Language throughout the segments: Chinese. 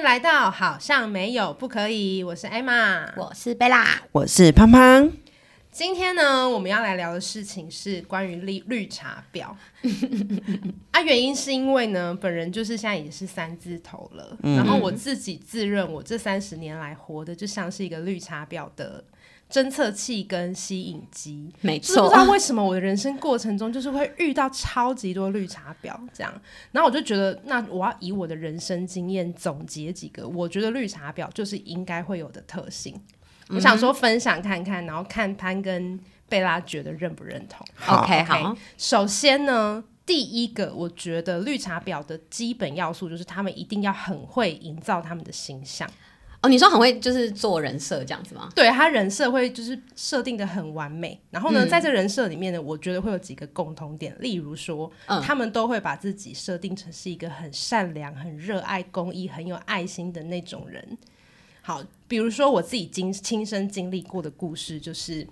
迎来到好像没有不可以，我是艾玛。我是贝拉，我是胖胖。今天呢，我们要来聊的事情是关于绿绿茶婊。啊，原因是因为呢，本人就是现在也是三字头了，然后我自己自认我这三十年来活的就像是一个绿茶婊的侦测器跟吸引机。没错不知道为什么我的人生过程中就是会遇到超级多绿茶婊这样，然后我就觉得，那我要以我的人生经验总结几个，我觉得绿茶婊就是应该会有的特性。我想说分享看看，然后看潘跟贝拉觉得认不认同。好 OK 好，首先呢，第一个我觉得绿茶婊的基本要素就是他们一定要很会营造他们的形象。哦，你说很会就是做人设这样子吗？对他人设会就是设定的很完美，然后呢，嗯在这人设里面呢，我觉得会有几个共同点，例如说，嗯他们都会把自己设定成是一个很善良、很热爱公益、很有爱心的那种人。好，比如说我自己经亲身经历过的故事，就是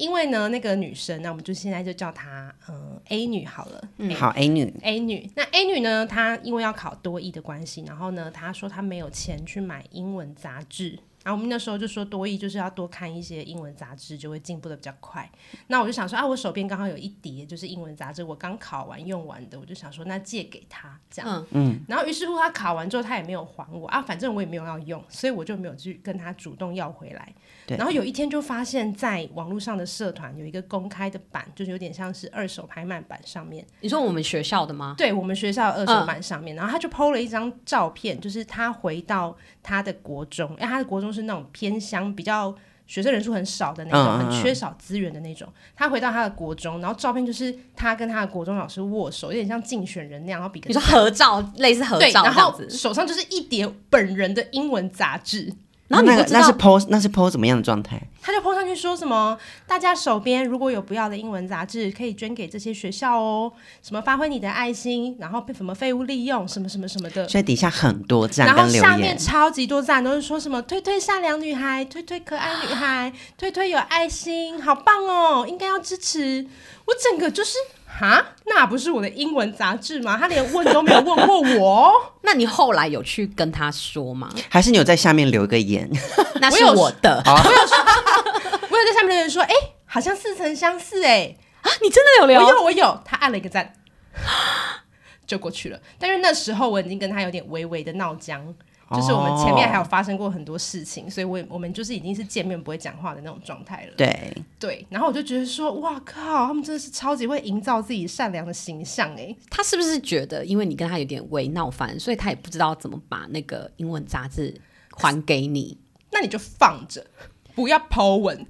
因为呢，那个女生，那我们就现在就叫她嗯、呃 A 女好了，嗯好，A 女，A 女，那 A 女呢？她因为要考多艺的关系，然后呢，她说她没有钱去买英文杂志。然后我们那时候就说多益就是要多看一些英文杂志，就会进步的比较快。那我就想说啊，我手边刚好有一叠就是英文杂志，我刚考完用完的，我就想说那借给他这样。嗯嗯然后于是乎他考完之后，他也没有还我啊，反正我也没有要用，所以我就没有去跟他主动要回来。对然后有一天就发现，在网络上的社团有一个公开的版，就是有点像是二手拍卖版上面。你说我们学校的吗？对我们学校的二手版上面，然后他就 PO 了一张照片，就是他回到他的国中，因为他的国中是那种偏乡，比较学生人数很少的那种，很缺少资源的那种。他回到他的国中，然后照片就是他跟他的国中老师握手，有点像竞选人那样，然后比个你说合照，类似合对，照然后手上就是一叠本人的英文杂志。然后你不知那个那是道 PO 那是 PO 怎么样的状态？他就 po 上去说什么，大家手边如果有不要的英文杂志，可以捐给这些学校哦。什么发挥你的爱心，然后被什么废物利用，什么什么什么的。所以底下很多赞然后下面，超级多赞，都是说什么推推善良女孩，推推可爱女孩，推推有爱心，好棒哦，应该要支持。我整个就是哈，那不是我的英文杂志吗？他连问都没有问过我哦。那你后来有去跟他说吗？还是你有在下面留一个言？那是我有我有说，我有在下面留言说，哎、好像似曾相识哎、啊，你真的有留我留？有我有，他按了一个赞，就过去了。但是那时候我已经跟他有点微微的闹僵，就是我们前面还有发生过很多事情，所以我也我们就是已经是见面不会讲话的那种状态了。对，对，然后我就觉得说，哇靠，他们真的是超级会营造自己善良的形象哎。他是不是觉得因为你跟他有点微闹翻，所以他也不知道怎么把那个英文杂志还给你？那你就放着，不要 Po 文，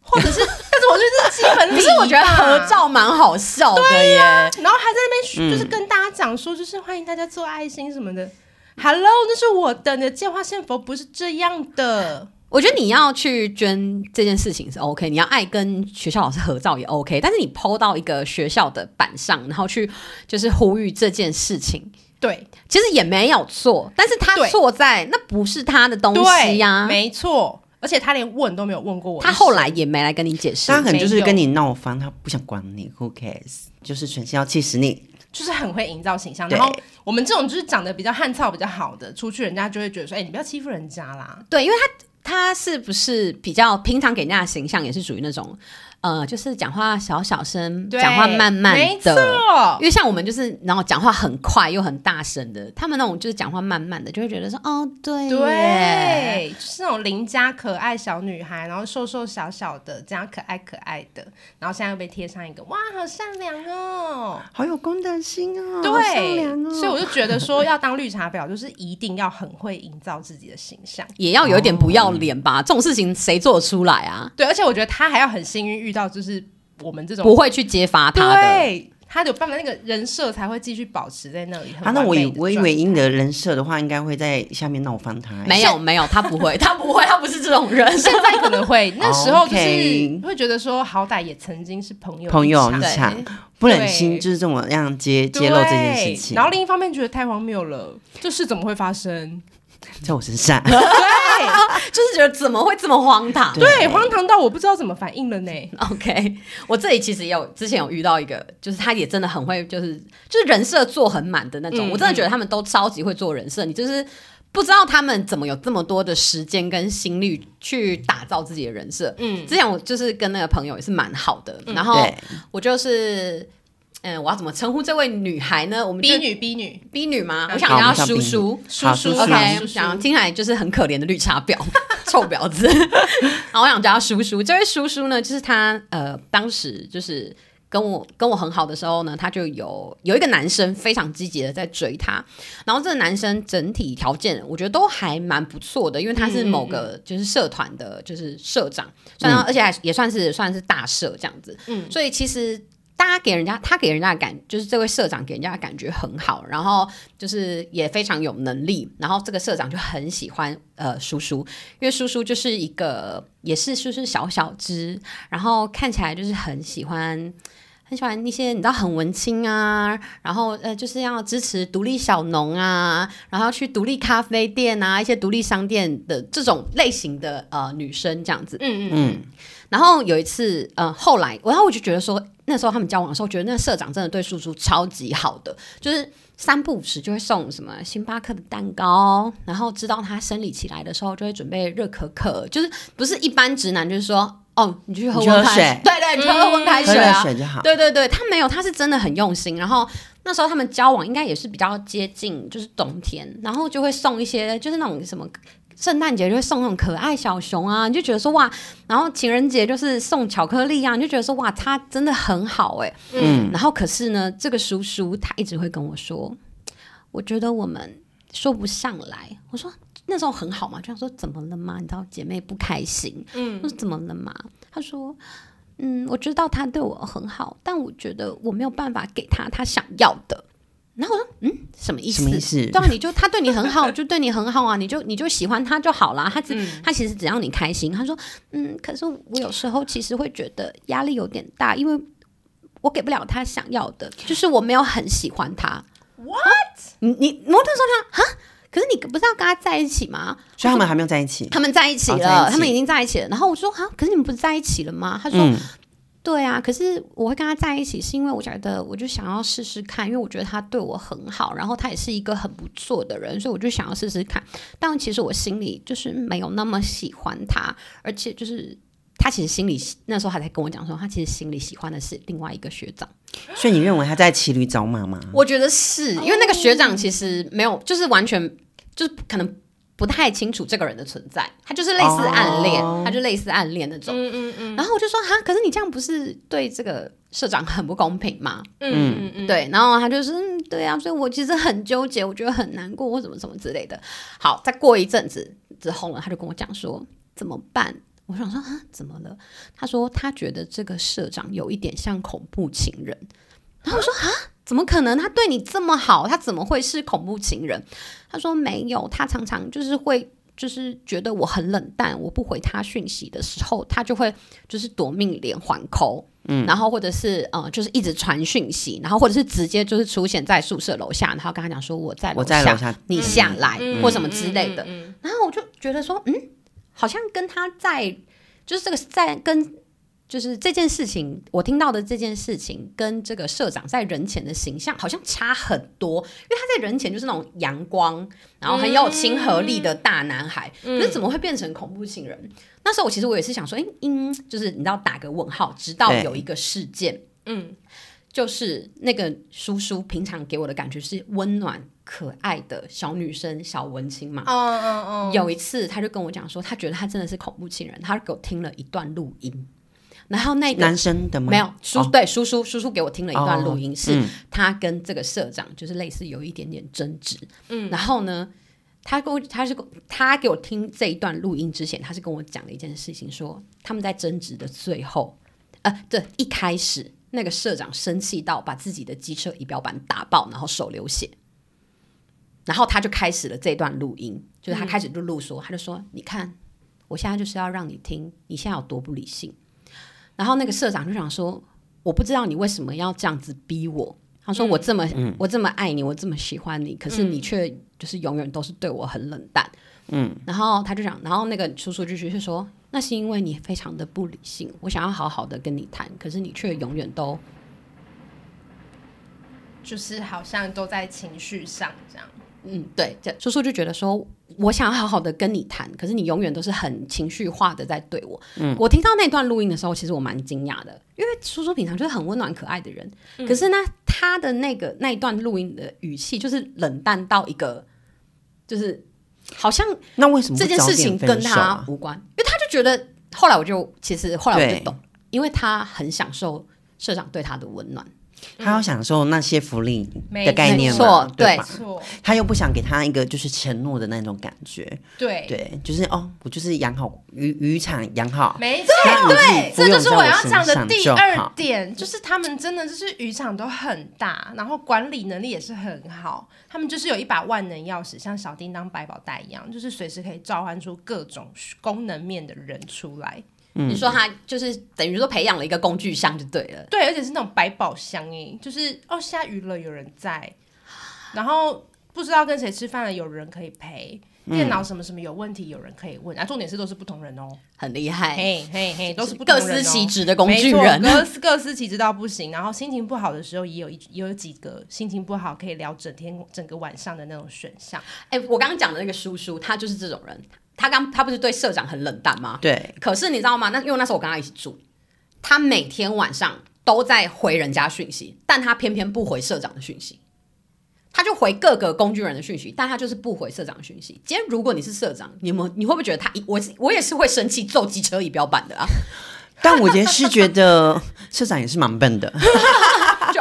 或者是，但是我觉得基本礼仪可是我觉得合照蛮好笑的耶。然后还在那边就是跟大家讲说，就是欢迎大家做爱心什么的。Hello，那是我的，你的借花献佛不是这样的。我觉得你要去捐这件事情是 OK，你要爱跟学校老师合照也 OK，但是你 PO 到一个学校的板上，然后去就是呼吁这件事情，对其实也没有错，但是他错在那不是他的东西对呀、没错。而且他连问都没有问过我，他后来也没来跟你解释他。可能就是跟你闹翻，他不想管你，Who cares？就是存心要气死你。就是很会营造形象。然后我们这种就是长得比较汉操、比较好的，出去人家就会觉得说，哎、你不要欺负人家啦。对，因为他他是不是比较平常给人家的形象也是属于那种呃，就是讲话小小声，对讲话慢慢没的。错因为像我们就是，然后讲话很快又很大声的，他们那种就是讲话慢慢的，就会觉得说，哦，对，对，就是那种邻家可爱小女孩，然后瘦瘦小小的，这样可爱可爱的，然后现在又被贴上一个哇，好善良哦。好有公德心哦，好善对，良哦。所以我就觉得说，要当绿茶婊，就是一定要很会营造自己的形象。也要有一点不要脸吧？这种事情谁做得出来啊？对，而且我觉得他还要很幸运遇到就是我们这种不会去揭发他的。对，他有办法那个人设才会继续保持在那里。很啊，那我以我以为以你的人设的话，应该会在下面闹翻他。没有 没有，他不会，他不会，他不是这种人。现在可能会，那时候 就是会觉得说，好歹也曾经是朋友朋友一场对一场，不忍心就是这么样揭揭露这件事情，然后另一方面觉得太荒谬了，这事怎么会发生？在我身上。对 就是觉得怎么会这么荒唐？对，荒唐到我不知道怎么反应了呢。OK，我这里其实也有之前有遇到一个，就是他也真的很会，就是就是人设做很满的那种。嗯我真的觉得他们都超级会做人设，你就是。不知道他们怎么有这么多的时间跟心力去打造自己的人设。嗯，之前我就是跟那个朋友也是蛮好的，然后我就是。嗯，我要怎么称呼这位女孩呢？我们就 B 女 B 女，B 女吗？我想叫她我们叫叔叔叔叔 OK，叔叔讲听起来就是很可怜的绿茶婊，臭婊子。然后我想叫他叔叔。这位叔叔呢，就是他呃，当时就是跟我跟我很好的时候呢，他就有有一个男生非常积极的在追他。然后这个男生整体条件我觉得都还蛮不错的，因为他是某个就是社团的，就是社长，算而且还也算是算是大社这样子。嗯，所以其实。大家给人家，他给人家的感，就是这位社长给人家的感觉很好，然后就是也非常有能力，然后这个社长就很喜欢呃叔叔，因为叔叔就是一个也是就是小小只，然后看起来就是很喜欢。很喜欢一些你知道很文青啊，然后呃就是要支持独立小农啊，然后去独立咖啡店啊，一些独立商店的这种类型的呃女生这样子。嗯嗯嗯，然后有一次，呃，后来，然后我就觉得说，那时候他们交往的时候，觉得那个社长真的对叔叔超级好的，就是三不五时就会送什么星巴克的蛋糕，然后知道他生理期来的时候，就会准备热可可，就是不是一般直男，就是说，哦，你去喝温开水对对，你去喝温开水啊，水就好。对对对，他没有，他是真的很用心。然后那时候他们交往应该也是比较接近，就是冬天，然后就会送一些，就是那种什么。圣诞节就会送那种可爱小熊啊，你就觉得说哇，然后情人节就是送巧克力啊，你就觉得说哇，他真的很好哎、嗯，然后可是呢，这个叔叔他一直会跟我说，我觉得我们说不上来。我说那时候很好嘛，就想说怎么了嘛？你知道姐妹不开心，嗯，我说怎么了嘛？他说，嗯，我知道他对我很好，但我觉得我没有办法给他他想要的。然后我说，嗯，什么意思？什么意思对啊，你就他对你很好，就对你很好啊，你就你就喜欢他就好啦。他只、嗯他其实只要你开心。他说，嗯，可是我有时候其实会觉得压力有点大，因为我给不了他想要的，就是我没有很喜欢他。What？你你模特说他哈，可是你不是要跟他在一起吗？所以他们还没有在一起。他们在一起了，哦起他们已经在一起了。然后我说啊，可是你们不是在一起了吗？他说、嗯，对啊，可是我会跟他在一起，是因为我觉得我就想要试试看，因为我觉得他对我很好，然后他也是一个很不错的人，所以我就想要试试看。但其实我心里就是没有那么喜欢他，而且就是他其实心里那时候还在跟我讲说，他其实心里喜欢的是另外一个学长。所以你认为他在骑驴找马吗？我觉得是因为那个学长其实没有，就是完全就是可能不太清楚这个人的存在，他就是类似暗恋，哦他就类似暗恋那种。嗯嗯嗯然后我就说哈，可是你这样不是对这个社长很不公平吗？嗯嗯嗯，对，然后他就是嗯，对啊，所以我其实很纠结，我觉得很难过或什么什么之类的。好，再过一阵子之后呢，他就跟我讲说怎么办。我想说啊，怎么了？他说他觉得这个社长有一点像恐怖情人。然后我说啊，怎么可能？他对你这么好，他怎么会是恐怖情人？他说没有，他常常就是会。就是觉得我很冷淡，我不回他讯息的时候，他就会就是夺命连环扣，嗯，然后或者是呃，就是一直传讯息，然后或者是直接就是出现在宿舍楼下，然后跟他讲说我在我在楼下，你下来、嗯或什么之类的。嗯嗯然后我就觉得说，嗯，好像跟他在，就是这个在跟，就是这件事情，我听到的这件事情，跟这个社长在人前的形象好像差很多，因为他在人前就是那种阳光，然后很有亲和力的大男孩，可是怎么会变成恐怖情人？那时候我其实我也是想说，哎、嗯，就是你知道打个问号，直到有一个事件。嗯就是那个叔叔平常给我的感觉是温暖可爱的小女生、小文青嘛。哦哦哦，有一次，他就跟我讲说，他觉得他真的是恐怖情人，他给我听了一段录音，然后那个男生的吗？没有叔、哦对叔叔叔叔给我听了一段录音，是嗯他跟这个社长就是类似有一点点争执，嗯，然后呢，他跟我他是他给我听这一段录音之前，他是跟我讲了一件事情，说他们在争执的最后，呃，对，一开始那个社长生气到把自己的机车仪表板打爆，然后手流血。然后他就开始了这段录音，就是他开始就录说，他就说：“你看，我现在就是要让你听，你现在有多不理性。”然后那个社长就想说：“我不知道你为什么要这样子逼我。”他说：“我这么、我这么爱你，我这么喜欢你，可是你却就是永远都是对我很冷淡。”嗯，然后他就讲，然后那个叔叔继续是说：“那是因为你非常的不理性，我想要好好的跟你谈，可是你却永远都就是好像都在情绪上这样。嗯，对，这叔叔就觉得说，我想要好好的跟你谈，可是你永远都是很情绪化的在对我。我听到那段录音的时候，其实我蛮惊讶的，因为叔叔平常就是很温暖可爱的人，可是呢，他的那个那一段录音的语气就是冷淡到一个，就是好像那为什么这件事情跟他无关，因为他就觉得，后来我就其实后来我就懂，因为他很享受社长对他的温暖，他要享受那些福利的概念没嘛，错对他又不想给他一个就是承诺的那种感觉，对。对，就是哦，我就是养好渔渔场养好，没错，对，这就是我要讲的第二点，就是他们真的就是渔场都很大，然后管理能力也是很好，他们就是有一把万能钥匙，像小叮当百宝袋一样，就是随时可以召唤出各种功能面的人出来。嗯你说他就是等于说培养了一个工具箱就对了。对，而且是那种百宝箱诶，就是哦，下雨了有人在，然后不知道跟谁吃饭了有人可以陪，电脑什么什么有问题有人可以问，啊，重点是都是不同人哦，很厉害，嘿嘿嘿，都是不同各人、哦、司其职的工具人。各司各司其职到不行。然后心情不好的时候，也有一也有几个心情不好可以聊整天整个晚上的那种选项。哎、我刚刚讲的那个叔叔，他就是这种人。他刚他不是对社长很冷淡吗？对，可是你知道吗？那因为那时候我跟他一起住，他每天晚上都在回人家讯息，但他偏偏不回社长的讯息。他就回各个工具人的讯息，但他就是不回社长的讯息。今天如果你是社长，你们你会不会觉得他一我我也是会生气揍机车仪表板的啊？但我也是觉得社长也是蛮笨的，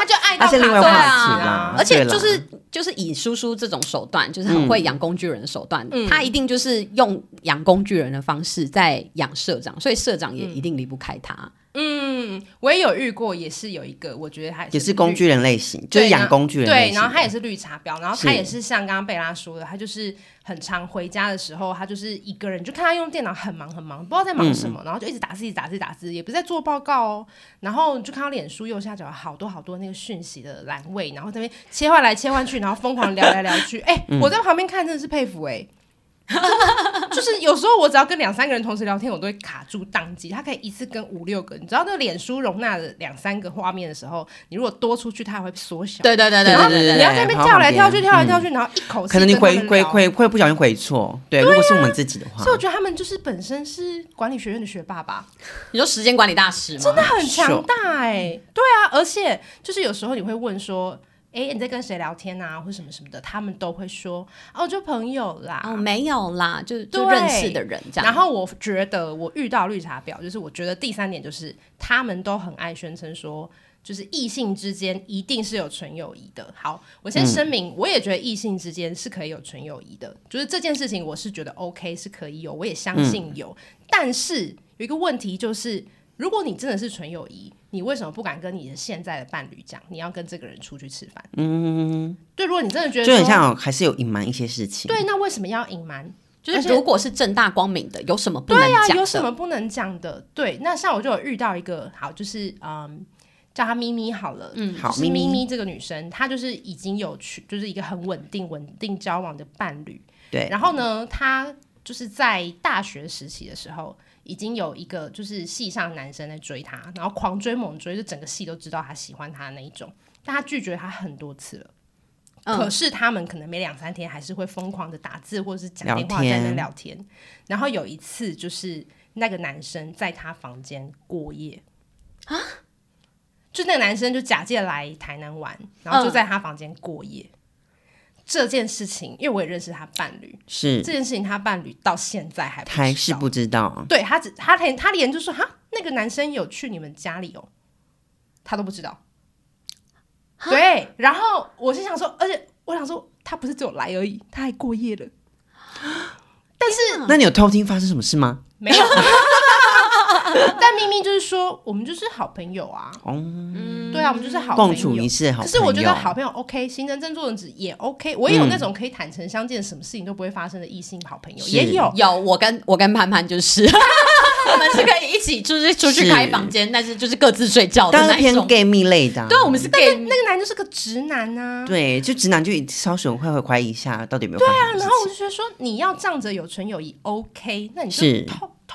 他就爱到那是另外卡在话题啦而且就是就是以叔叔这种手段，就是很会养工具人的手段，嗯。他一定就是用养工具人的方式在养社长，所以社长也一定离不开他。嗯，我也有遇过，也是有一个，我觉得他也是工具人类型，就是对养工具人类对，然后他也是绿茶婊，然后他也是像刚刚贝拉说的，他就是很常回家的时候，他就是一个人，就看他用电脑很忙很忙，不知道在忙什嗯么，然后就一直打字，一直打字，打字，也不是在做报告哦。然后就看到脸书右下角有好多好多那个讯息的栏位，然后这边切换来切换去，然后疯狂聊来聊去。哎、嗯。我在旁边看真的是佩服哎、就是有时候我只要跟两三个人同时聊天，我都会卡住宕机。他可以一次跟五六个，你知道那个脸书容纳的两三个画面的时候，你如果多出去，它还会缩小。对对对对然后对对对你要在那边跳来跳去，跳来跳去，然后一口气可能你回回回会不小心回错。对，如果是我们自己的话所以，我觉得他们就是本身是管理学院的学霸吧，你说时间管理大师吗？真的很强大哎、对啊，而且就是有时候你会问说，哎、你在跟谁聊天啊，或什么什么的，他们都会说，哦，就朋友啦。哦，没有啦，就就认识的人这样。然后我觉得我遇到绿茶婊，就是我觉得第三点就是他们都很爱宣称说，就是异性之间一定是有纯友谊的。好，我先声明，我也觉得异性之间是可以有纯友谊的，就是这件事情我是觉得 OK 是可以有，我也相信有。但是有一个问题就是，如果你真的是纯友谊，你为什么不敢跟你的现在的伴侣讲，你要跟这个人出去吃饭？嗯，对，如果你真的觉得就很像还是有隐瞒一些事情。对，那为什么要隐瞒？就是如果是正大光明的，有什么不能对呀、讲的？有什么不能讲的？对，那像我就有遇到一个，好，就是嗯，叫她咪咪好了，嗯，咪咪咪这个女生，她就是已经有去，就是一个很稳定、稳定交往的伴侣。对然后呢，她就是在大学时期的时候，已经有一个就是戏上男生在追她，然后狂追猛追，就整个戏都知道她喜欢他的那一种，但她拒绝他很多次了。嗯可是他们可能每两三天还是会疯狂的打字或者是讲聊电话在那聊天。然后有一次就是那个男生在他房间过夜啊，就那个男生就假借来台南玩，然后就嗯在他房间过夜。这件事情，因为我也认识他伴侣，是这件事情他伴侣到现在还不知道还是不知道。对他只他连他连就说哈，那个男生有去你们家里哦，他都不知道。对，然后我是想说，而且我想说，他不是只有来而已，他还过夜了。但是那你有偷听发生什么事吗？没有，但明明就是说，我们就是好朋友啊。哦，对啊，我们就是好朋友。共处一室好朋友。可是我觉得好朋友 OK，行人正坐人直也 OK。我也有那种可以坦诚相见，什么事情都不会发生的异性好朋友，是也有。有我跟我跟潘潘就是，我们是可以一起就是出去是开房间，但是就是各自睡觉的那种偏那一种。gay 蜜类的啊。对啊，我们是 gay，那个男就是个直男啊。对，就直男就稍许会会怀疑一下，到底有没有发生什么事情然后我就觉得说，你要仗着有纯友谊 OK，那你就是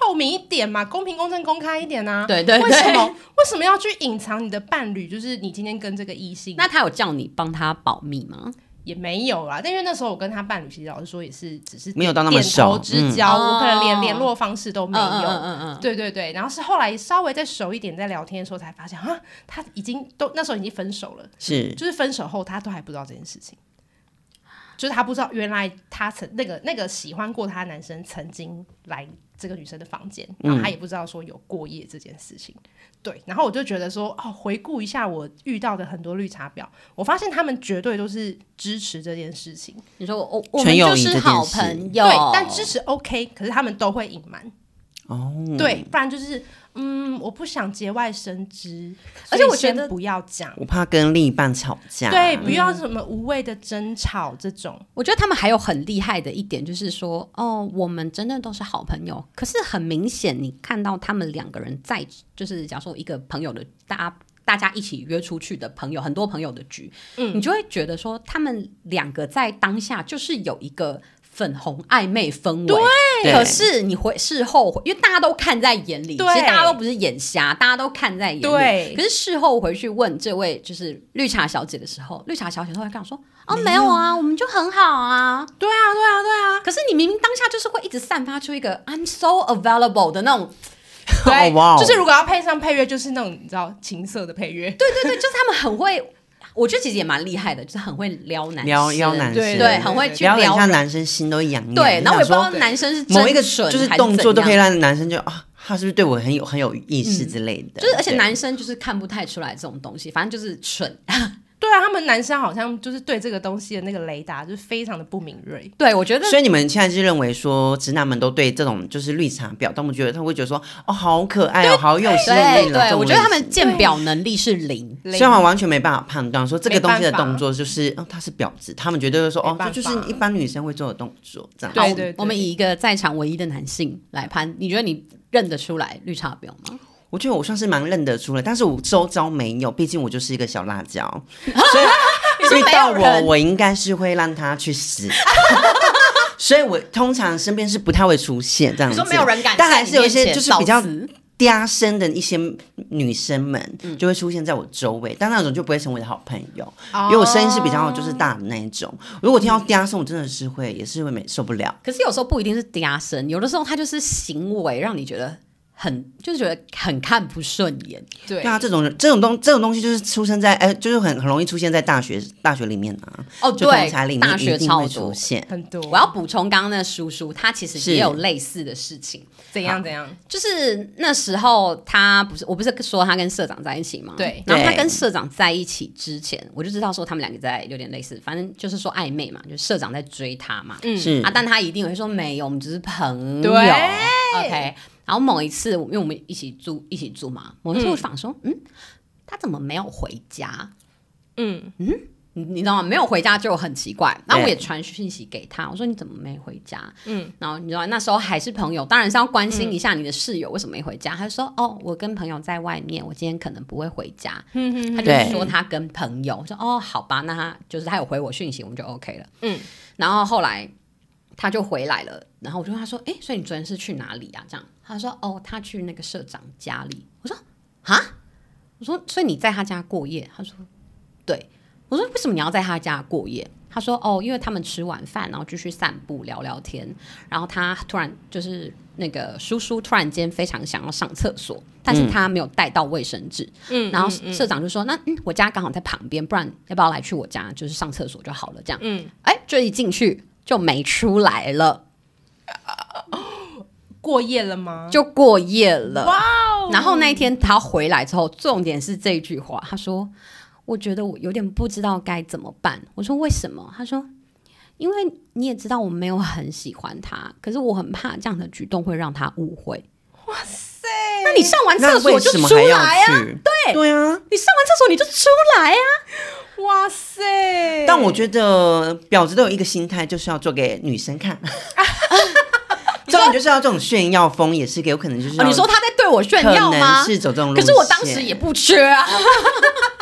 透透明一点嘛，公平、公正、公开一点啊。对对对为什么为什么要去隐藏你的伴侣？就是你今天跟这个异性，那他有叫你帮他保密吗？也没有啦，但因为那时候我跟他伴侣其实老实说也是只是没有到那么点头熟之交，嗯我可能连哦联络方式都没有。嗯嗯嗯嗯，对对对，然后是后来稍微再熟一点，在聊天的时候才发现，啊，他已经都那时候已经分手了，是就是分手后他都还不知道这件事情，就是他不知道原来他曾那个那个喜欢过他的男生曾经来这个女生的房间，然后他也不知道说有过夜这件事情。对，然后我就觉得说，哦，回顾一下我遇到的很多绿茶婊，我发现他们绝对都是支持这件事情，你说我我纯们就是好朋友，对，但支持 OK，可是他们都会隐瞒，哦，对，不然就是嗯，我不想节外生枝，而且我觉得不要讲，我怕跟另一半吵架，对，不要什么无谓的争吵这种，我觉得他们还有很厉害的一点，就是说，哦，我们真的都是好朋友。可是很明显，你看到他们两个人在，就是假如说一个朋友的大家大家一起约出去的朋友，很多朋友的局，嗯。你就会觉得说，他们两个在当下就是有一个粉红暧昧氛围。对可是你回事后回，因为大家都看在眼里，其对实大家都不是眼瞎，大家都看在眼里。对。可是事后回去问这位就是绿茶小姐的时候，绿茶小姐都会跟我说：“哦，没有。啊，我们就很好啊。”对啊，对啊，对啊，可是你明明当下就是会一直散发出一个 I'm so available 的那种，对，就是如果要配上配乐，就是那种你知道情色的配乐，对对对，就是他们很会，我觉得其实也蛮厉害的，就是很会撩男生，撩撩男生，对对，很会去撩一下。男生心都痒痒。对，然后我也不知道男生是某一个蠢就是动作都可以让男生就啊，他是不是对我很有很有意思之类的？就是而且男生就是看不太出来这种东西，反正就是蠢。他们男生好像就是对这个东西的那个雷达就是非常的不敏锐，对我觉得所以你们现在是认为说，直男们都对这种就是绿茶婊，但我觉得他会觉得说，哦，好可爱哦，好有吸引对对，力了。这种我觉得他们鉴表能力是零。虽然完全没办法判断说这个东西的动作就是，哦，他是婊子，他们绝对会说，哦，这就是一般女生会做的动作，这样。好对对对我们以一个在场唯一的男性来判，你觉得你认得出来绿茶婊吗？我觉得我算是蛮认得出来，但是我周遭没有，毕竟我就是一个小辣椒，所以遇到我，我应该是会让他去死。所以我通常身边是不太会出现这样子，你说没有人敢但还是有一些就是比较嗲声的一些女生们嗯就会出现在我周围，但那种就不会成为好朋友，因因为我声音是比较就是大的那一种。如果听到嗲声，我真的是会也是会没受不了。可是有时候不一定是嗲声，有的时候他就是行为让你觉得很，就是觉得很看不顺眼。对那啊，这种这种东这种东西就是出生在哎，就是很很容易出现在大学大学里面啊，哦，对里，面大学一定会超多出。现。很多，我要补充刚刚那个叔叔，他其实也有类似的事情，怎样怎样，就是那时候他不是我不是说他跟社长在一起吗？对然后他跟社长在一起之前，我就知道说他们两个在有点类似，反正就是说暧昧嘛，就是社长在追他嘛，嗯是啊，但他一定会说没有，我们只是朋友。对 OK，然后某一次，因为我们一起住一起住嘛，某一次我想说，嗯他怎么没有回家？嗯，你你知道吗？没有回家就很奇怪。然后我也传讯息给他，我说你怎么没回家？嗯，然后你知道那时候还是朋友，当然是要关心一下你的室友为什么没回家。他就说哦，我跟朋友在外面，我今天可能不会回家。他就对说他跟朋友，我说哦，好吧，那他就是他有回我讯息，我们就 OK 了。嗯，然后后来他就回来了，然后我就问他说，哎，所以你昨天是去哪里啊？这样，他说哦，他去那个社长家里。我说啊，我说所以你在他家过夜？他说对。我说为什么你要在他家过夜？他说哦，因为他们吃晚饭，然后就去散步聊聊天，然后他突然就是那个叔叔突然间非常想要上厕所，但是他没有带到卫生纸，嗯，然后社长就说那嗯我家刚好在旁边，不然要不要来去我家就是上厕所就好了，这样，嗯，哎，就一进去就没出来了，过夜了吗？就过夜了，哇哦！然后那一天他回来之后，重点是这一句话，他说。我觉得我有点不知道该怎么办。我说为什么？他说，因为你也知道我没有很喜欢他，可是我很怕这样的举动会让他误会。哇塞！那你上完厕所就出来啊！去？对对啊。你上完厕所你就出来啊！哇塞！但我觉得婊子都有一个心态，就是要做给女生看。这种就是要这种炫耀风，也是给有可能就是你说他在对我炫耀吗？是走这种路线。可是我当时也不缺啊，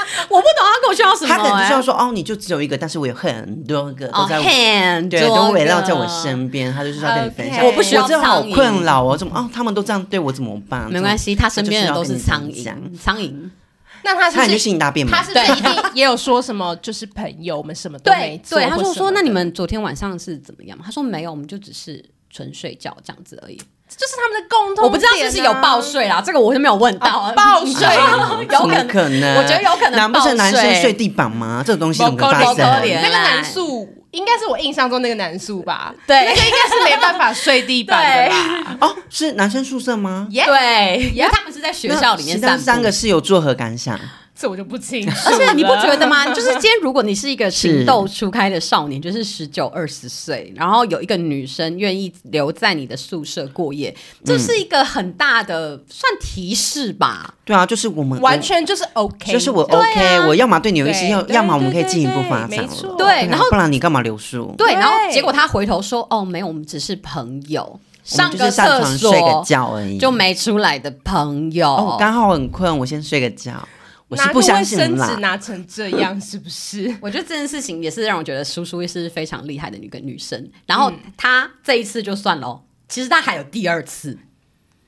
我不懂他跟我炫耀什么、他可能就是要哎说哦，你就只有一个，但是我有很多个哦都在我。很对，多都围绕在我身边，他就是要跟你分享。我不需要我真的好困扰哦，怎么哦，他们都这样对我怎么办？没关系，他身边的都是苍蝇，苍蝇。那他是差点就不是性大便嘛他。是不是一定也有说什么就是朋友，我们什么都没做？对对，他就说：“或什么的那你们昨天晚上是怎么样？”他说：“没有，我们就只是纯睡觉这样子而已。就是他们的共同、啊我不知道是不是有报。税啦，这个我是没有问到。哦报税 有可能。可能？我觉得有可能难不成男生睡地板吗？这个东西怎么不可发生？那个男宿应该是我印象中那个男宿吧？对那个应该是没办法睡地板的吧？哦，是男生宿舍吗？耶、对，因为他们是在学校里面其他三个室友作何感想？这我就不清楚。而且你不觉得吗？就是今天如果你是一个情窦初开的少年，就是十九二十岁，然后有一个女生愿意留在你的宿舍过夜，这是一个很大的算提示吧？对啊，就是我们完全就是 OK，就是我 OK，、啊我要么对你有意思，要要么我们可以进一步发展了。没错对啊然后不然你干嘛留宿？对，然后结果他回头说：“哦，没有，我们只是朋友，上个厕床睡个所觉而已。就没出来的朋友。哦，刚好很困，我先睡个觉。我是拿个不相卫生纸信啦。拿成这样，是不是？我觉得这件事情也是让我觉得叔叔是非常厉害的一个女生。然后她这一次就算了哦，其实她还有第二次，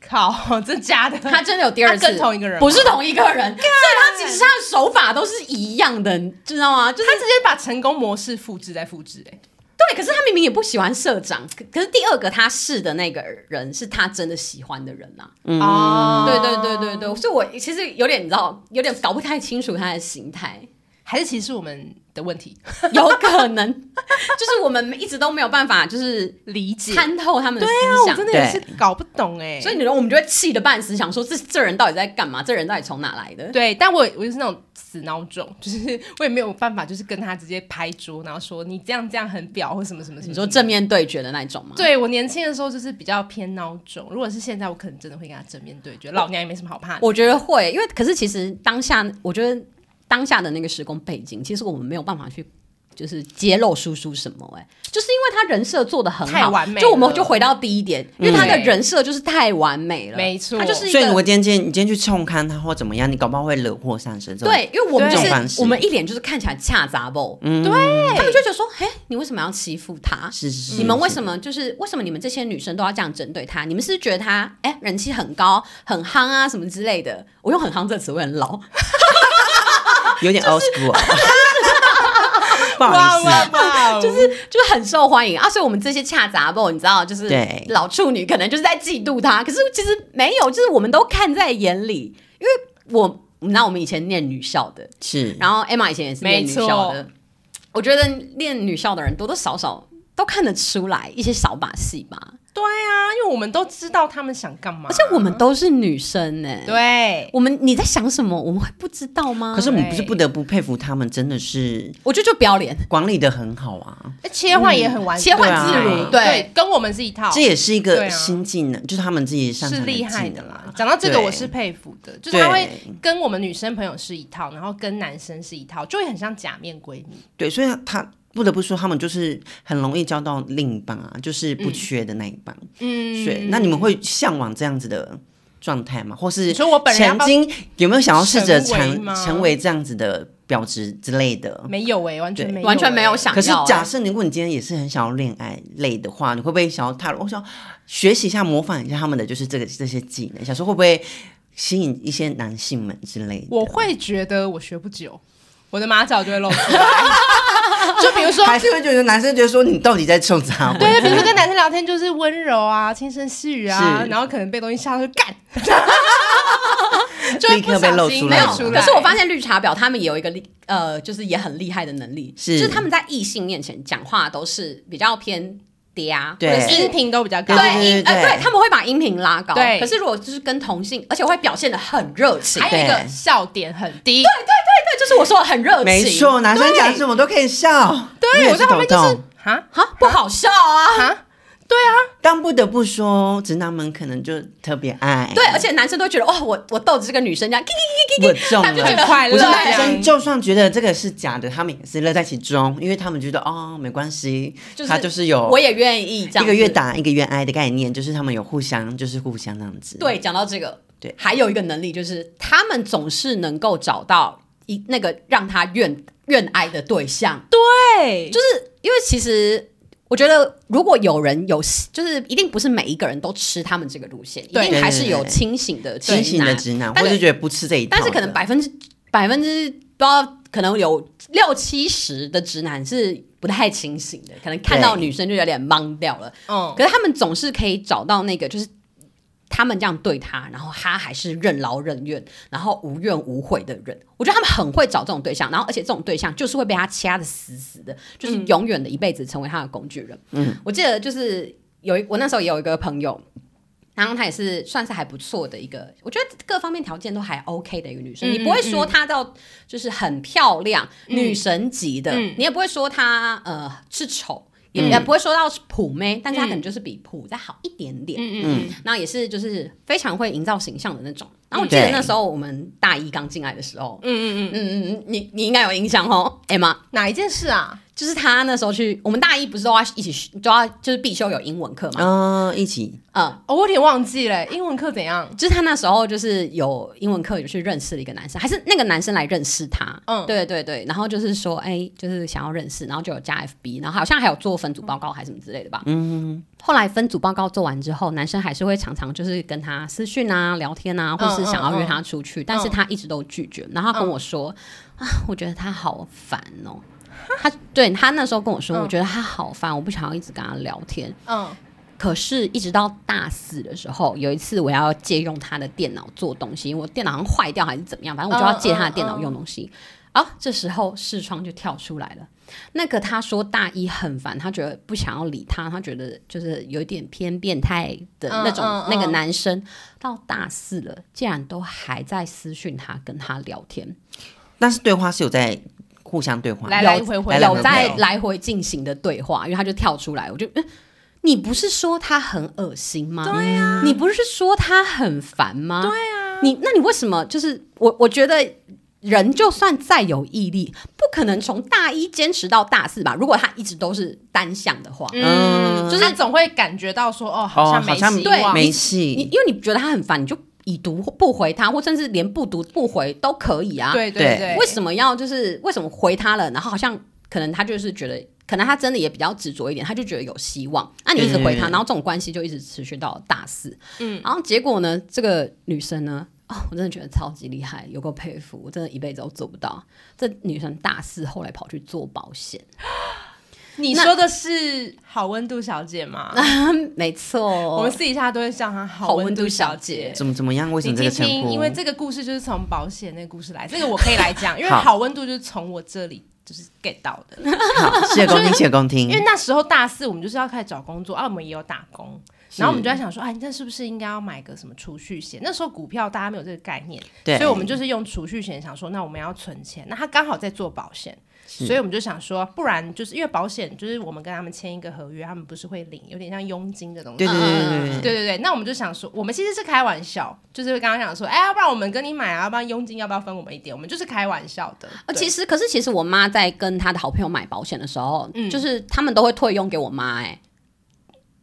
靠，真假的？她真的有第二次，同一个人不是同一个人，所以她其实她的手法都是一样的，你知道吗？就是他直接把成功模式复制再复制、欸，对，可是他明明也不喜欢社长，可可是第二个他试的那个人是他真的喜欢的人啊。嗯哦对对对对对，所以我其实有点你知道，有点搞不太清楚他的形态。还是其实是我们的问题，有可能，就是我们一直都没有办法，就是理解。参透他们的思啊，我想，真的也是搞不懂哎、所以你说我们就会气得半死，想说这这人到底在干嘛？这人到底从哪来的？对，但我我就是那种死孬种，就是 我也没有办法，就是跟他直接拍桌，然后说你这样这样很婊或什么什么什么。你说正面对决的那种吗？对我年轻的时候就是比较偏孬种，如果是现在，我可能真的会跟他正面对决，老娘也没什么好怕的。我觉得会，因为可是其实当下，我觉得当下的那个时空背景，其实我们没有办法去。就是揭露叔叔什么哎、就是因为他人设做的很好，太完美就我们就回到第一点，因为他的人设就是太完美了，没错他就是一所以如果个今天你今天去冲看他或怎么样，你搞不好会惹祸上身。对，因为我们就是我们一脸就是看起来恰杂不，嗯，对，他们就觉得说，哎，你为什么要欺负他？是是是，你们为什么就是为什么你们这些女生都要这样针对他？你们是不是觉得他哎人气很高、很夯啊什么之类的？我用“很夯”这个词会很老，有点 old school？啊 不好意思，哇，就是就是很受欢迎啊。所以我们这些恰杂不，你知道，就是对。老处女可能就是在嫉妒他，可是其实没有，就是我们都看在眼里，因为我你知道我们以前念女校的，是。然后 Emma 以前也是念女校的，我觉得念女校的人多多少少都看得出来一些小把戏吧。对啊，因为我们都知道他们想干嘛，而且我们都是女生呢、对我们你在想什么？我们会不知道吗？可是我们不是不得不佩服他们，真的是我觉得就不要脸，管理的很好啊。切换也很完切换自如对对跟我们是一套，这也是一个新技能，就是他们自己擅长是厉害的啦。讲到这个，我是佩服的，就是他会跟我们女生朋友是一套，然后跟男生是一套，就会很像假面闺蜜。对，所以他不得不说，他们就是很容易交到另一半啊，就是不缺的那一半。嗯，对，那你们会向往这样子的状态吗？或是你说我本曾经有没有想要试着成为成为这样子的表侄之类的？没有哎、完全对没有、完全没有欸。想要、可是欸假设如果你今天也是很想要恋爱类的话，你会不会想要踏入？我想学习一下、模仿一下他们的就是这个这些技能，想说会不会吸引一些男性们之类的？我会觉得我学不久，我的马脚就会露出来。就比如说，还是会觉得男生觉得说你到底在冲啥？对，比如说跟男生聊天就是温柔啊、轻声细语啊，然后可能被东西吓到就干，就会立刻被不小心露出来。没有。可是我发现绿茶婊他们也有一个厉呃，就是也很厉害的能力，是。就是他们在异性面前讲话都是比较偏嗲，对。音频都比较高，对对音呃对。对，他们会把音频拉高，对。可是如果就是跟同性，而且会表现的很热情，还有一个笑点很低。对对，就是我说的很热情，没错，男生讲什么都可以笑。对，我在旁边就是痛。哈哈不好笑啊，哈，对啊，但不得不说，直男们可能就特别爱。对，而且男生都会觉得哦，我我逗着这个女生这样，我中他就觉得。快乐男生，就算觉得这个是假的，他们也是乐在其中，因为他们觉得哦，没关系，就是他就是有我也愿意这样，一个愿。打一个愿挨的概念，就是他们有互相，就是互相这样子。对，讲到这个，对还有一个能力就是他们总是能够找到一那个让他怨怨爱的对象，对，就是因为其实。我觉得，如果有人有，就是一定不是每一个人都吃他们这个路线，一定还是有清醒的清醒的直男，我是觉得不吃这一套，但是可能百分之百分之不知道可能有六七十的直男是不太清醒的，可能看到女生就有点懵掉了。嗯，可是他们总是可以找到那个，就是他们这样对他，然后他还是任劳任怨，然后无怨无悔的人。我觉得他们很会找这种对象，然后而且这种对象就是会被他掐的死死的，就是永远的一辈子成为他的工具人。嗯，我记得就是有一我那时候也有一个朋友。然后她也是算是还不错的一个，我觉得各方面条件都还 OK 的一个女生。嗯你不会说她到就是很漂亮、女神级的，嗯你也不会说她呃是丑，也也不会说到是普妹，但是她可能就是比普再好一点点。嗯嗯嗯，然后也是就是非常会营造形象的那种。然后我记得那时候我们大一刚进来的时候，嗯嗯嗯，嗯嗯嗯，你你应该有印象哦，Emma，哪一件事啊？就是他那时候去我们大一不是都要一起学都要就是必修有英文课嘛，嗯，一起嗯。哦，我有点忘记了，英文课怎样？就是他那时候就是有英文课，有去认识了一个男生，还是那个男生来认识他。嗯对对对，然后就是说，哎、就是想要认识，然后就有加 FB，然后好像还有做分组报告还是什么之类的吧。嗯。后来分组报告做完之后，男生还是会常常就是跟他私讯啊、聊天啊，或是想要约他出去，但是他一直都拒绝。然后跟我说、啊，我觉得他好烦哦。他对他那时候跟我说，嗯我觉得他好烦，我不想要一直跟他聊天。嗯可是，一直到大四的时候，有一次我要借用他的电脑做东西，因为我电脑好像坏掉还是怎么样，反正我就要借他的电脑用东西。啊，这时候视窗就跳出来了。那个他说大一很烦，他觉得不想要理他，他觉得就是有一点偏变态的那种、嗯嗯嗯那个男生，到大四了，竟然都还在私讯他跟他聊天，但是对话是有在互相对话，来来回回，来来回回有在来回进行的对话，因为他就跳出来，我就。嗯你不是说他很恶心吗？对呀、你不是说他很烦吗？对啊，你那你为什么就是我？我觉得人就算再有毅力，不可能从大一坚持到大四吧？如果他一直都是单向的话，嗯，嗯就是总会感觉到说，哦，好像没哦好像希望，没你戏，因为你觉得他很烦，你就已读不回他，或甚至连不读不回都可以啊。对对对对，为什么要就是为什么回他了，然后好像可能他就是觉得，可能他真的也比较执着一点，他就觉得有希望。那你一直回他，嗯然后这种关系就一直持续到大四。嗯，然后结果呢，这个女生呢，哦，我真的觉得超级厉害，有够佩服，我真的一辈子都做不到。这女生大四后来跑去做保险，你说的是好温度小姐吗？没错，我们私底下都会叫她好好温度小小姐怎么怎么样？为什你么这个称听？因为这个故事就是从保险那个故事来，这个我可以来讲，因为 好好温度就是从我这里就是 get 到的。好，谢谢公听，谢谢公听因为。那时候大四，我们就是要开始找工作，啊，我们也有打工，然后我们就在想说，哎，那是不是应该要买个什么储蓄险？那时候股票大家没有这个概念，对，所以我们就是用储蓄险，想说，那我们要存钱。那他刚好在做保险，所以我们就想说，不然就是因为保险，就是我们跟他们签一个合约，他们不是会领有点像佣金的东西。对对对对对对对，那我们就想说，我们其实是开玩笑，就是刚刚想说，哎，要不然我们跟你买啊，要不然佣金要不要分我们一点？我们就是开玩笑的。呃，其实可是其实我妈在跟她的好朋友买保险的时候，嗯就是他们都会退佣给我妈、哎，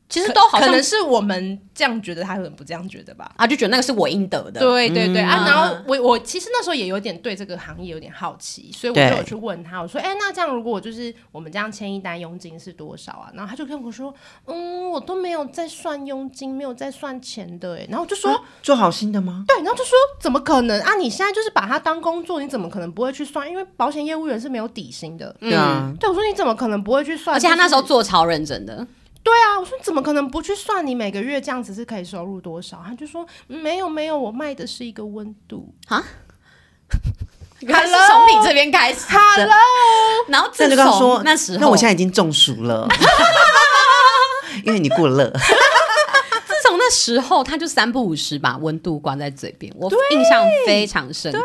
其实都好像可能是我们这样觉得，他可能不这样觉得吧。啊，就觉得那个是我应得的。对对对、啊，嗯然后我我其实那时候也有点对这个行业有点好奇，所以我就有去问他，我说，哎、那这样如果就是我们这样签一单佣金是多少啊？然后他就跟我说，嗯，我都没有在算佣金，没有在算钱的，哎，然后我就说，做好心的吗？对，然后就说怎么可能啊？你现在就是把它当工作，你怎么可能不会去算？因为保险业务员是没有底薪的。对啊，对，我说你怎么可能不会去算？而且他那时候做超认真的，对啊，我说怎么可能不去算你每个月这样子是可以收入多少？他就说、嗯没有没有，我卖的是一个温度。原来是从你这边开始的。Hello，然后自那就跟他说，那时候，那我现在已经中暑了，因为你过热。自从那时候，他就三不五时把温度挂在嘴边，我印象非常深刻。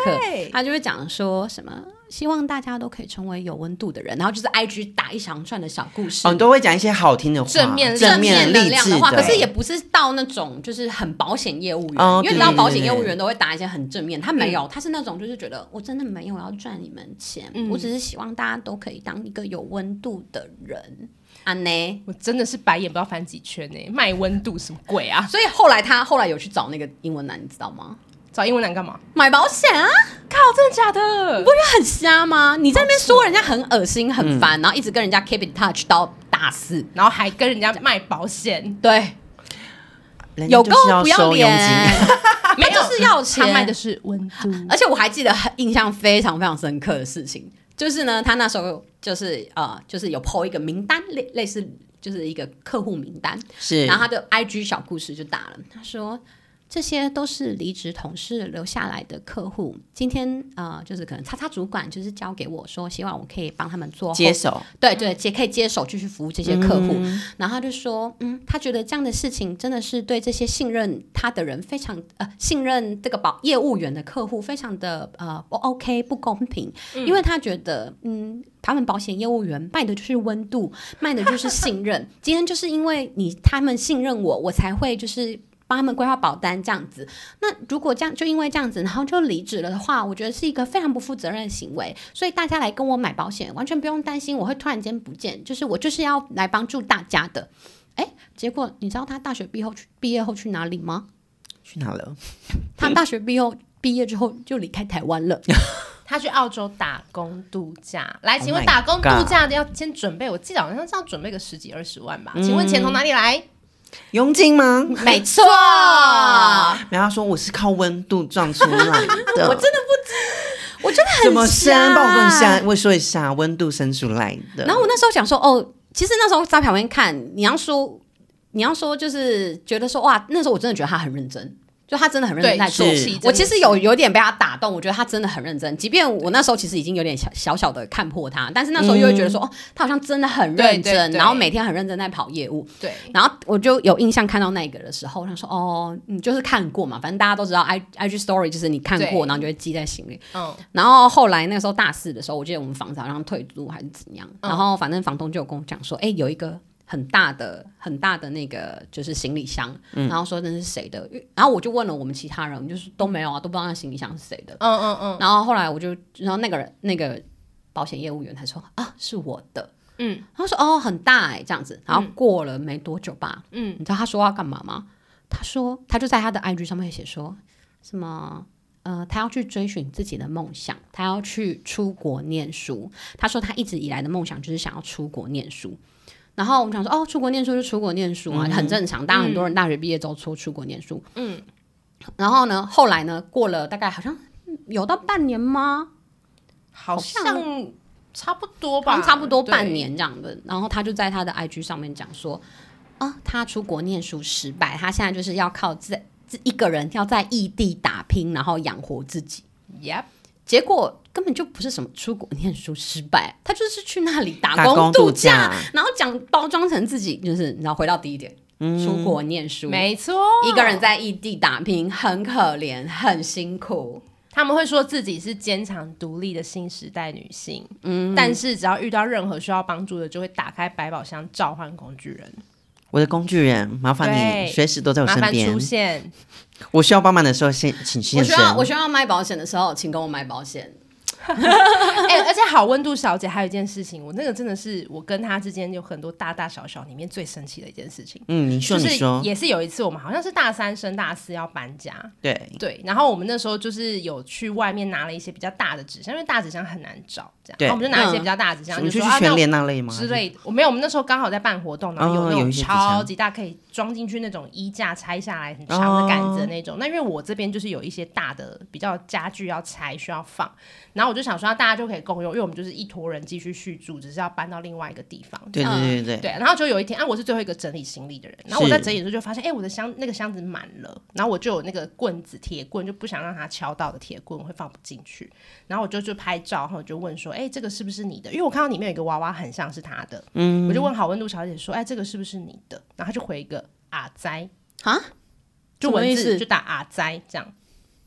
他就会讲说什么，希望大家都可以成为有温度的人，然后就是 IG 打一长串的小故事。哦，你都会讲一些好听的话，正面正面能励志量的话，可是也不是到那种就是很保险业务员，哦因为你知道保险业务员都会打一些很正面，他没有，他是那种就是觉得我真的没有要赚你们钱，嗯我只是希望大家都可以当一个有温度的人。啊呢，我真的是白眼不知道翻几圈呢、卖温度什么鬼啊？所以后来他后来有去找那个英文男，你知道吗？找英文男干嘛？买保险啊，靠，真的假的？很瞎吗？你在那边说人家很恶心、很烦，然后一直跟人家 keep in touch 到大四，然后还跟人家卖保险，对，人家有够就是要不要收佣脸金。没有就是要钱他卖的是温度，而且我还记得很印象非常非常深刻的事情，就是呢，他那时候就是呃，就是有 PO 一个名单，类类似就是一个客户名单，是，然后他的 IG 小故事就打了，他说。这些都是离职同事留下来的客户。今天呃，就是可能叉叉主管就是交给我说，希望我可以帮他们做接手，对对，也可以接手继续服务这些客户。然后他就说，嗯，他觉得这样的事情真的是对这些信任他的人非常呃信任这个保业务员的客户非常的呃不 OK 不公平，因为他觉得嗯。他们保险业务员卖的就是温度，卖的就是信任。今天就是因为你他们信任我，我才会就是帮他们规划保单这样子。那如果这样就因为这样子，然后就离职了的话，我觉得是一个非常不负责任的行为。所以大家来跟我买保险，完全不用担心我会突然间不见，就是我就是要来帮助大家的。哎，结果你知道他大学毕业后去毕业后去哪里吗？去哪了？他大学毕业后毕业之后就离开台湾了。他去澳洲打工度假。来，Oh 请问打工度假的要先准备，我记得好像是要准备个十几二十万吧？请问钱从哪里来？佣金吗？没错，然后他说我是靠温度撞出来的，我真的不知我真的很怎么生？瞎帮我问一下，我说一下温度生出来的。然后我那时候想说，哦，其实那时候在旁边看，你要说，你要说，就是觉得说，哇，那时候我真的觉得他很认真。就他真的很认真在做。我其实有有点被他打动，我觉得他真的很认真。即便我那时候其实已经有点小小小的看破他，但是那时候又会觉得说，哦，他好像真的很认真，然后每天很认真在跑业务。对，然后我就有印象看到那个的时候，我想说，哦，你就是看过嘛，反正大家都知道，i i g story 就是你看过，然后你就会记在心里。嗯，然后后来那个时候大四的时候，我记得我们房子好像退租还是怎样，嗯。然后反正房东就有跟我讲说，哎、有一个很大的很大的那个就是行李箱，嗯然后说那是谁的，然后我就问了我们其他人，就是都没有啊，都不知道那行李箱是谁的。嗯嗯嗯，然后后来我就，然后那个人那个保险业务员他说啊是我的，嗯，他说哦很大哎、这样子，然后过了没多久吧，嗯，你知道他说要干嘛吗？他说他就在他的 IG 上面写说什么。呃，他要去追寻自己的梦想，他要去出国念书。他说他一直以来的梦想就是想要出国念书。然后我们想说，哦，出国念书就出国念书啊，很正常。当然，很多人大学毕业之后出出国念书。嗯。然后呢，后来呢，过了大概好像有到半年吗？好像像差不多吧，差不多半。年这样的。然后他就在他的 IG 上面讲说，啊，他出国念书失败，他现在就是要靠自自一个人要在异地打拼，然后养活自己。Yep，结果根本就不是什么出国念书失败，他就是去那里打打工工度假，假然后讲包装成自己就是，你知道回到第一点，出国念书，没错，一个人在异地打拼，很可怜，很辛苦。他们会说自己是坚强独立的新时代女性，嗯，但是只要遇到任何需要帮助的，就会打开百宝箱召唤工具人，我的工具人，麻烦你随时都在我身边出。现。我需要帮忙的时候，先请我需要我。需要卖保险的时候，请跟我买保险。哎、而且好温度小姐还有一件事情，我那个真的是我跟她之间有很多大大小小里面最神奇的一件事情。嗯，你说就是你说，也是有一次，我们好像是大三升大四要搬家，对，对，然后我们那时候就是有去外面拿了一些比较大的纸箱，因为大纸箱很难找，这样，对然后我们就拿一些比较大的纸箱，你就说啊，那去去全联那类吗？之类的。我没有，我们那时候刚好在办活动，然后有那种超级大，可以装进去那种衣架拆下来很长的杆子的那种。那因为我这边就是有一些大的比较家具要拆需要放，然后我就想说大家就可以共用，因为我们就是一坨人继续续住，只是要搬到另外一个地方。对对对对对，然后就有一天啊，我是最后一个整理行李的人，然后我在整理的时候就发现，哎、我的箱那个箱子满了，然后我就有那个棍子铁棍，就不想让它敲到的铁棍会放不进去，然后我就就拍照，然后我就问说，哎、这个是不是你的？因为我看到里面有一个娃娃很像是他的，嗯，我就问好温度小姐说，哎、这个是不是你的？然后他就回一个阿哉啊，就文字就打阿哉这样，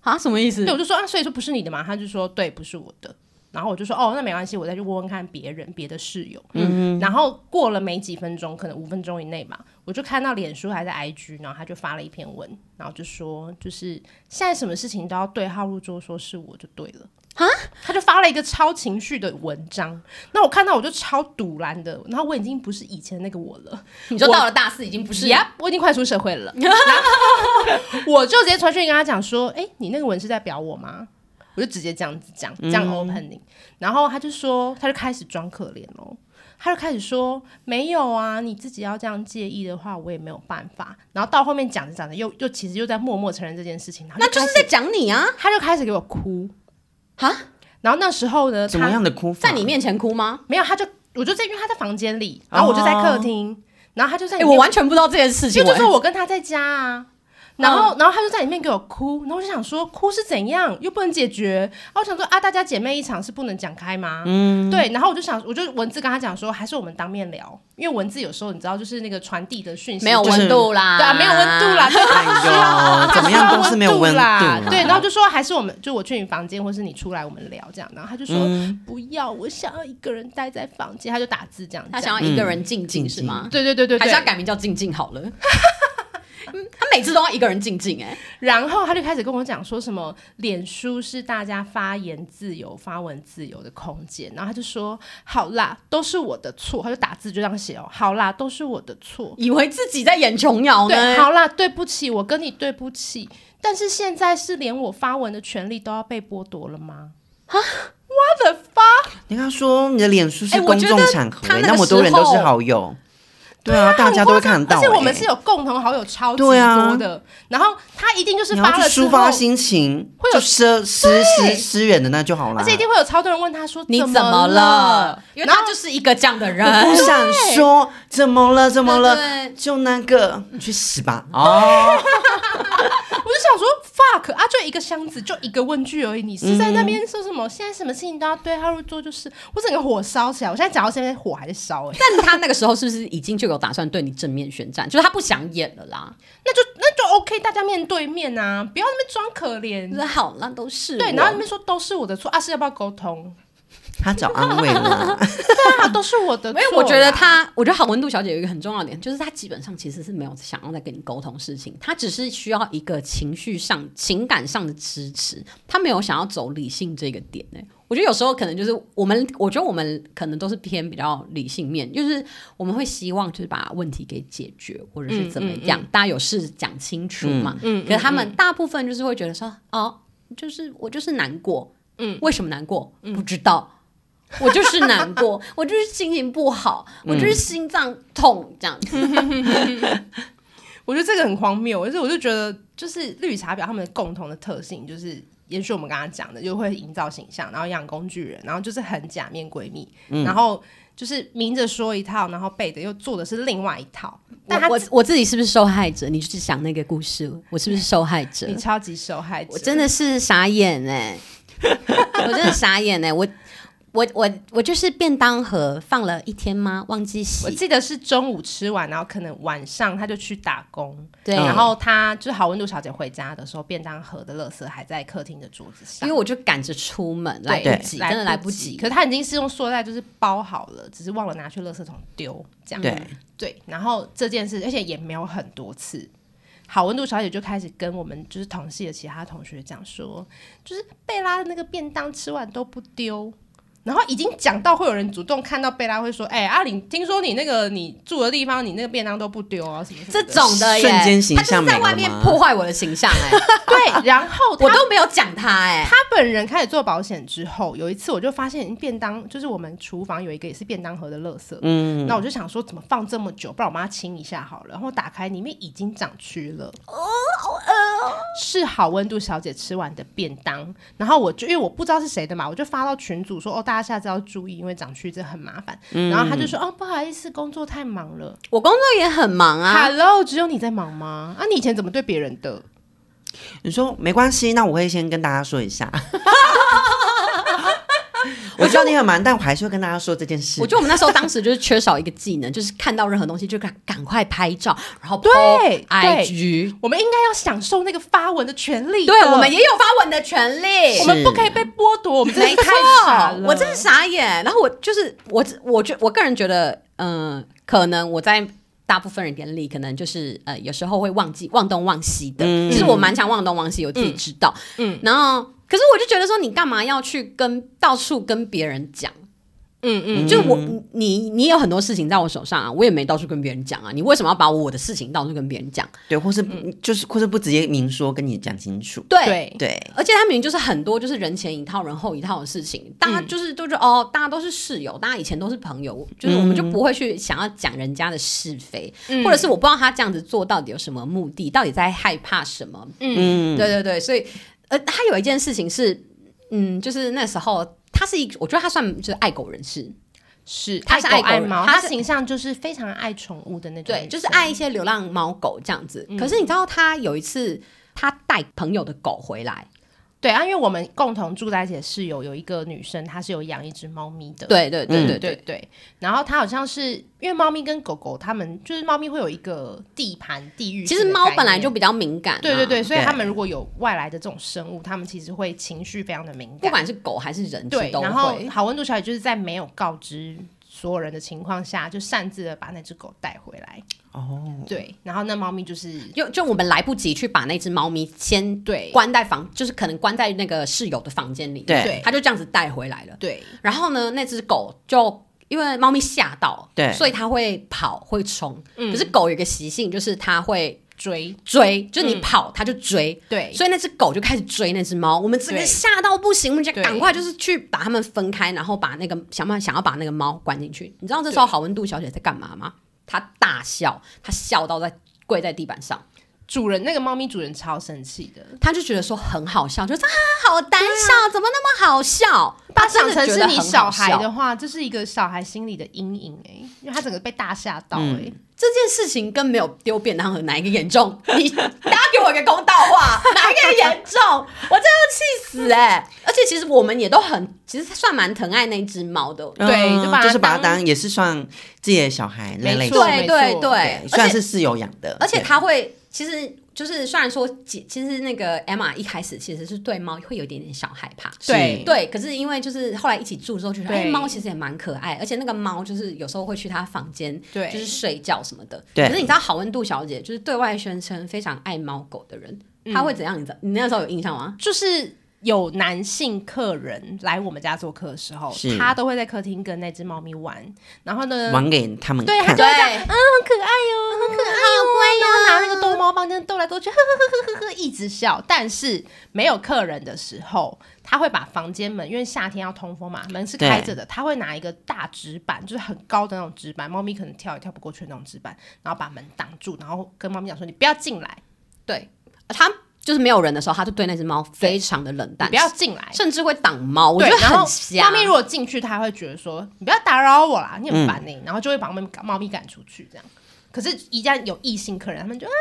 啊，什么意思对，？我就说啊，所以说不是你的嘛？他就说对，不是我的。然后我就说哦，那没关系，我再去问问看别人别的室友。嗯，然后过了没几分钟，可能五分钟以内吧，我就看到脸书还在 IG，然后他就发了一篇文，然后就说就是现在什么事情都要对号入座，说是我就对了。啊，他就发了一个超情绪的文章，那我看到我就超堵然的，然后我已经不是以前那个我了，你说到了大四已经不是呀我已经快出社会了，然后我就直接传讯跟他讲说，哎、你那个文是在表我吗？我就直接这样子讲，这样 opening，、然后他就说，他就开始装可怜哦。他就开始说没有啊，你自己要这样介意的话，我也没有办法。然后到后面讲着讲着，又又其实又在默默承认这件事情，那就是在讲你啊，他就开始给我哭啊，然后那时候呢，怎么样的哭法？在你面前哭吗？没有，他就我就在，因为他在房间里，然后我就在客厅，然后他就在哎、我完全不知道这件事情、就就说哎我跟他在家啊。然后，然后他就在里面给我哭，然后我就想说，哭是怎样，又不能解决。然后我想说啊，大家姐妹一场是不能讲开吗？嗯，对。然后我就想，我就文字跟他讲说，还是我们当面聊，因为文字有时候你知道，就是那个传递的讯息没有就是温度啦，对啊，没有温度啦，对哎呦，怎么样都是没有温度啦啦。对，然后就说还是我们，就我去你房间，或是你出来我们聊这样。然后他就说、嗯不要，我想要一个人待在房间，他就打字这样他。想要一个人静静、嗯是吗？对对对对对还是要，改名叫静静好了。嗯 他每次都要一个人静静哎、然后他就开始跟我讲说什么，脸书是大家发言自由、发文自由的空间。然后他就说，好啦，都是我的错。他就打字就这样写哦，好啦，都是我的错。以为自己在演琼瑶对，呢。好啦，对不起，我跟你对不起。但是现在是连我发文的权利都要被剥夺了吗？啊，what the fuck！你跟他说你的脸书是公众场合、他那么多人都是好友，对啊，大家都会看得到、而且我们哎是有共同好友超级对啊多的，然后他一定就是发了抒发心情，会有就私私私私人的那就好了。而且一定会有超多人问他说你怎怎么了了？？因为他就是一个这样的人。我不想说怎么了，怎么了？对就那个，你去死吧！哦，说 fuck 啊，就一个箱子，就一个问句而已，你是在那边说什么？现在什么事情都要对号入座，就是我整个火烧起来。我现在讲到现在火还在烧哎、但他那个时候是不是已经就有打算对你正面宣战？就是他不想演了啦。那就那就 OK，大家面对面啊，不要那边装可怜就。是好，那都是对，然后那边说都是我的错啊，是要不要沟通？他找安慰了，对啊，都是我的错啦。因为我觉得他，我觉得好温度小姐有一个很重要的点，就是她基本上其实是没有想要再跟你沟通事情，她只是需要一个情绪上、情感上的支持，她没有想要走理性这个点呢、我觉得有时候可能就是我们，我觉得我们可能都是偏比较理性面，就是我们会希望就是把问题给解决，或者是怎么样，大家有事讲清楚嘛。嗯可是他们大部分就是会觉得说，哦，就是我就是难过，嗯，为什么难过？不知道。我就是难过，我就是心情不好，我就是心脏痛这样子。我觉得这个很荒谬，而且我就觉得，就是绿茶婊他们的共同的特性就是。延续我们刚刚讲的，就会营造形象，然后养工具人，然后就是很假面闺蜜，然后就是明着说一套，然后背着又做的是另外一套。但他我我我自己是不是受害者？你去想那个故事，我是不是受害者你？超级受害者，我真的是傻眼哎、我真的傻眼哎、我我我我就是便当盒放了一天吗？忘记洗。我记得是中午吃完，然后可能晚上他就去打工，对，然后他就是好温度小姐回家的时候，便当盒的垃圾还在客厅的桌子上因为。我就赶着出门，来对不及，真的来不及。可是他已经是用塑料袋就是包好了，只是忘了拿去垃圾桶丢，这样对，对。然后这件事，而且也没有很多次。好温度小姐就开始跟我们就是同系的其他同学讲说，就是贝拉的那个便当吃完都不丢，然后已经讲到会有人主动看到贝拉会说，哎、阿玲，听说你那个你住的地方，你那个便当都不丢啊，什么什么这种的耶，瞬间形象他就是在外面破坏我的形象哎、对，然后我都没有讲他哎、他本人开始做保险之后，有一次我就发现便当，就是我们厨房有一个也是便当盒的垃圾，嗯，那我就想说怎么放这么久，不然我妈清一下好了。然后打开里面已经长蛆了，哦，好饿哦，是好温度小姐吃完的便当。然后我就因为我不知道是谁的嘛，我就发到群组说哦，大家下次要注意，因为长蛆这很麻烦。然后他就说哦，不好意思，工作太忙了。我工作也很忙啊，Hello，只有你在忙吗？啊，你以前怎么对别人的？你说没关系，那我会先跟大家说一下。我知道你很忙，但我还是会跟大家说这件事。我觉得我们那时候当时就是缺少一个技能，就是看到任何东西就赶赶快拍照，然后 po 对 IG。我们应该要享受那个发文的权利的。对，我们也有发文的权利。我们不可以被剥夺，我们真的没是太傻了。错，我真是傻眼。然后我就是我，我觉我个人觉得，嗯、可能我在大部分人眼里，可能就是呃，有时候会忘记忘东忘西的。其实我蛮常忘东忘西，我自己知道。嗯，然后可是我就觉得说，你干嘛要去跟到处跟别人讲？嗯嗯，就我你你有很多事情在我手上啊，我也没到处跟别人讲啊，你为什么要把我的事情到处跟别人讲？对，或是就是或是不直接明说跟你讲清楚。对。对。对，而且他明明就是很多就是人前一套人后一套的事情，大家就是都觉得、哦，大家都是室友，大家以前都是朋友，就是我们就不会去想要讲人家的是非，或者是我不知道他这样子做到底有什么目的，到底在害怕什么？嗯，对对对，所以呃，他有一件事情是，嗯，就是那时候他是一，我觉得他算就是爱狗人士，是他是爱爱狗他形象就是非常爱宠物的那种对，就是爱一些流浪猫狗这样子。可是你知道，他有一次他带朋友的狗回来，对啊，因为我们共同住在一起的室友有一个女生，她是有养一只猫咪的。对对对嗯对对对对，然后她好像是因为猫咪跟狗狗，它们就是猫咪会有一个地盘地域其。实猫本来就比较敏感、啊，对对对，所以对它们如果有外来的这种生物，它们其实会情绪非常的敏感不。管是狗还是人，对，然后。好温度小姐就是在没有告知所有人的情况下，就擅自的把那只狗带回来。哦，对，然后那猫咪就是就就我们来不及去把那只猫咪先对。关在房，就是可能关在那个室友的房间里，对。对。他就这样子带回来了。对。然后呢，那只狗就因为猫咪吓到，对。所以它会跑会冲。嗯。可是狗有一个习性，就是它会追，追，就是你嗯。跑它就追。对，所以那只狗就开始追那只猫，我们整个吓到不行，我们就赶快就是去把它们分开，然后把那个想办法想要把那个猫关进去。你知道这时候好温度小姐在干嘛吗？她大笑，她笑到在跪在地板上，主人那个猫咪主人超生气的，她就觉得说很好笑，就是啊好胆小，怎么那么好笑？把想成是你小孩的话，这是一个小孩心里的阴影哎、因为他整个被大吓到哎、这件事情跟没有丢便当盒哪一个严重？你大家给我一个公道话，哪一个严重？我真的气死哎、而且其实我们也都很，其实算蛮疼爱那只猫的。对嗯就把它就是把它当当也是算自己的小孩没错型，对对对，对，虽然是室友养的，而且对他会，其实就是虽然说，其其实那个 Emma 一开始其实是对猫会有一点点小害怕。对对，可是因为就是后来一起住之后，就觉得哎，猫其实也蛮可爱，而且那个猫就是有时候会去他房间，对就是睡觉什么的。对可是你知道好温度小姐就是对外宣称非常爱猫狗的人，嗯她会怎样？你知道？你那时候有印象吗？就是有男性客人来我们家做客的时候是，他都会在客厅跟那只猫咪玩，然后呢，玩给他们对，他看就。会这样，嗯，很可爱哦，很可爱哦，然后拿那个逗猫棒这样逗来逗去，呵呵呵呵呵呵，一直笑。但是没有客人的时候，他会把房间门，因为夏天要通风嘛，门是开着的，他会拿一个大纸板，就是很高的那种纸板，猫咪可能跳也跳不过去的那种纸板，然后把门挡住，然后跟猫咪讲说：“你不要进来，对，他就是没有人的时候，他就对那只猫非常的冷淡，不要进来。”甚至会挡猫，我觉得对然后很瞎。猫咪如果进去，它会觉得说：“你不要打扰我啦，你很烦呢、然后就会把猫咪猫咪赶出去，这样。可是，一旦有异性客人，他们就啊，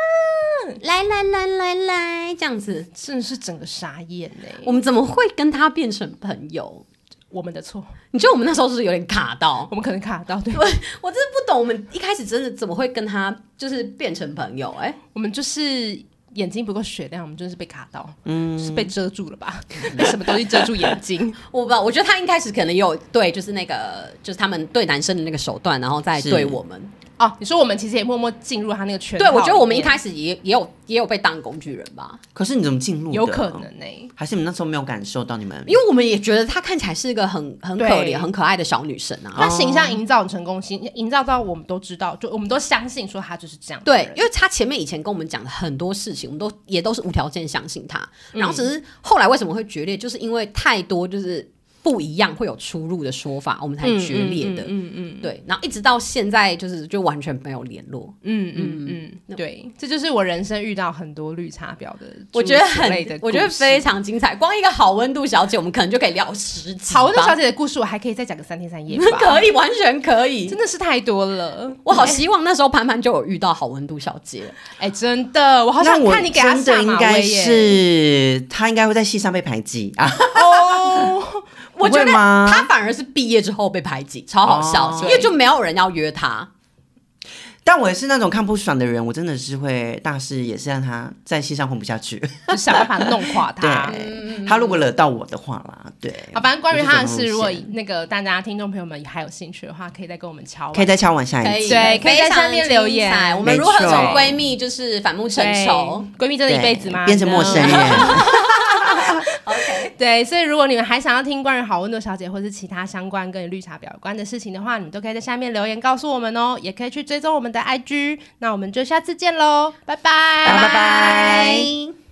来来来来来，这样子，真的是整个傻眼呢、我们怎么会跟他变成朋友？我们的错，你觉得我们那时候是不是有点卡到？我们可能卡到，对，我真的不懂，我们一开始真的怎么会跟他就是变成朋友、哎，我们就是眼睛不够雪亮，我们真的是被卡到，嗯，是被遮住了吧？被 什么东西遮住眼睛？我不知道，我觉得他一开始可能有对，就是那个就是他们对男生的那个手段，然后再对我们。哦，你说我们其实也默默进入他那个圈子对，我觉得我们一开始也也有也有被当工具人吧，可是你怎么进入的？有可能呢、还是你们那时候没有感受到你们？因为我们也觉得她看起来是一个很很可对怜、很可爱的小女生啊。她形象营造很成功，形营造到我们都知道，就我们都相信说她就是这样对因为她前面以前跟我们讲的很多事情，我们都也都是无条件相信她。然后只是后来为什么会决裂，就是因为太多就是不一样会有出入的说法，我们才决裂的。嗯嗯嗯对，然后一直到现在就是就完全没有联络。嗯嗯嗯，对，这就是我人生遇到很多绿茶婊的，我觉得很类的，，我觉得非常精彩。光一个好温度小姐，我们可能就可以聊十集。好温度小姐的故事，我还可以再讲个三天三夜，可以，完全可以真。的是太多了。我好希望那时候潘潘就有遇到好温度小姐。哎、真的，我好想看你给他真下的应该马威耶！是他应该会在戏上被排挤啊？哦，我觉得不会吗她反而是毕业之后被排挤，超好笑，哦因为就没有人要约他。但我也是那种看不爽的人，我真的是会大事也是让他在戏上混不下去。就想办法弄垮他。对，他如果惹到我的话啦，对。好，反正关于他的事，如果那个大家听众朋友们还有兴趣的话，可以再跟我们敲。可以再敲完下，一次。对可以在下面留言我们如何从错闺蜜就是反目成仇？闺蜜真的一对辈子吗？变成陌生人。OK，对，所以如果你们还想要听关于好温度小姐或是其他相关跟绿茶婊有关的事情的话，你们都可以在下面留言告诉我们哦，也可以去追踪我们的 IG。那我们就下次见喽，拜拜，拜拜。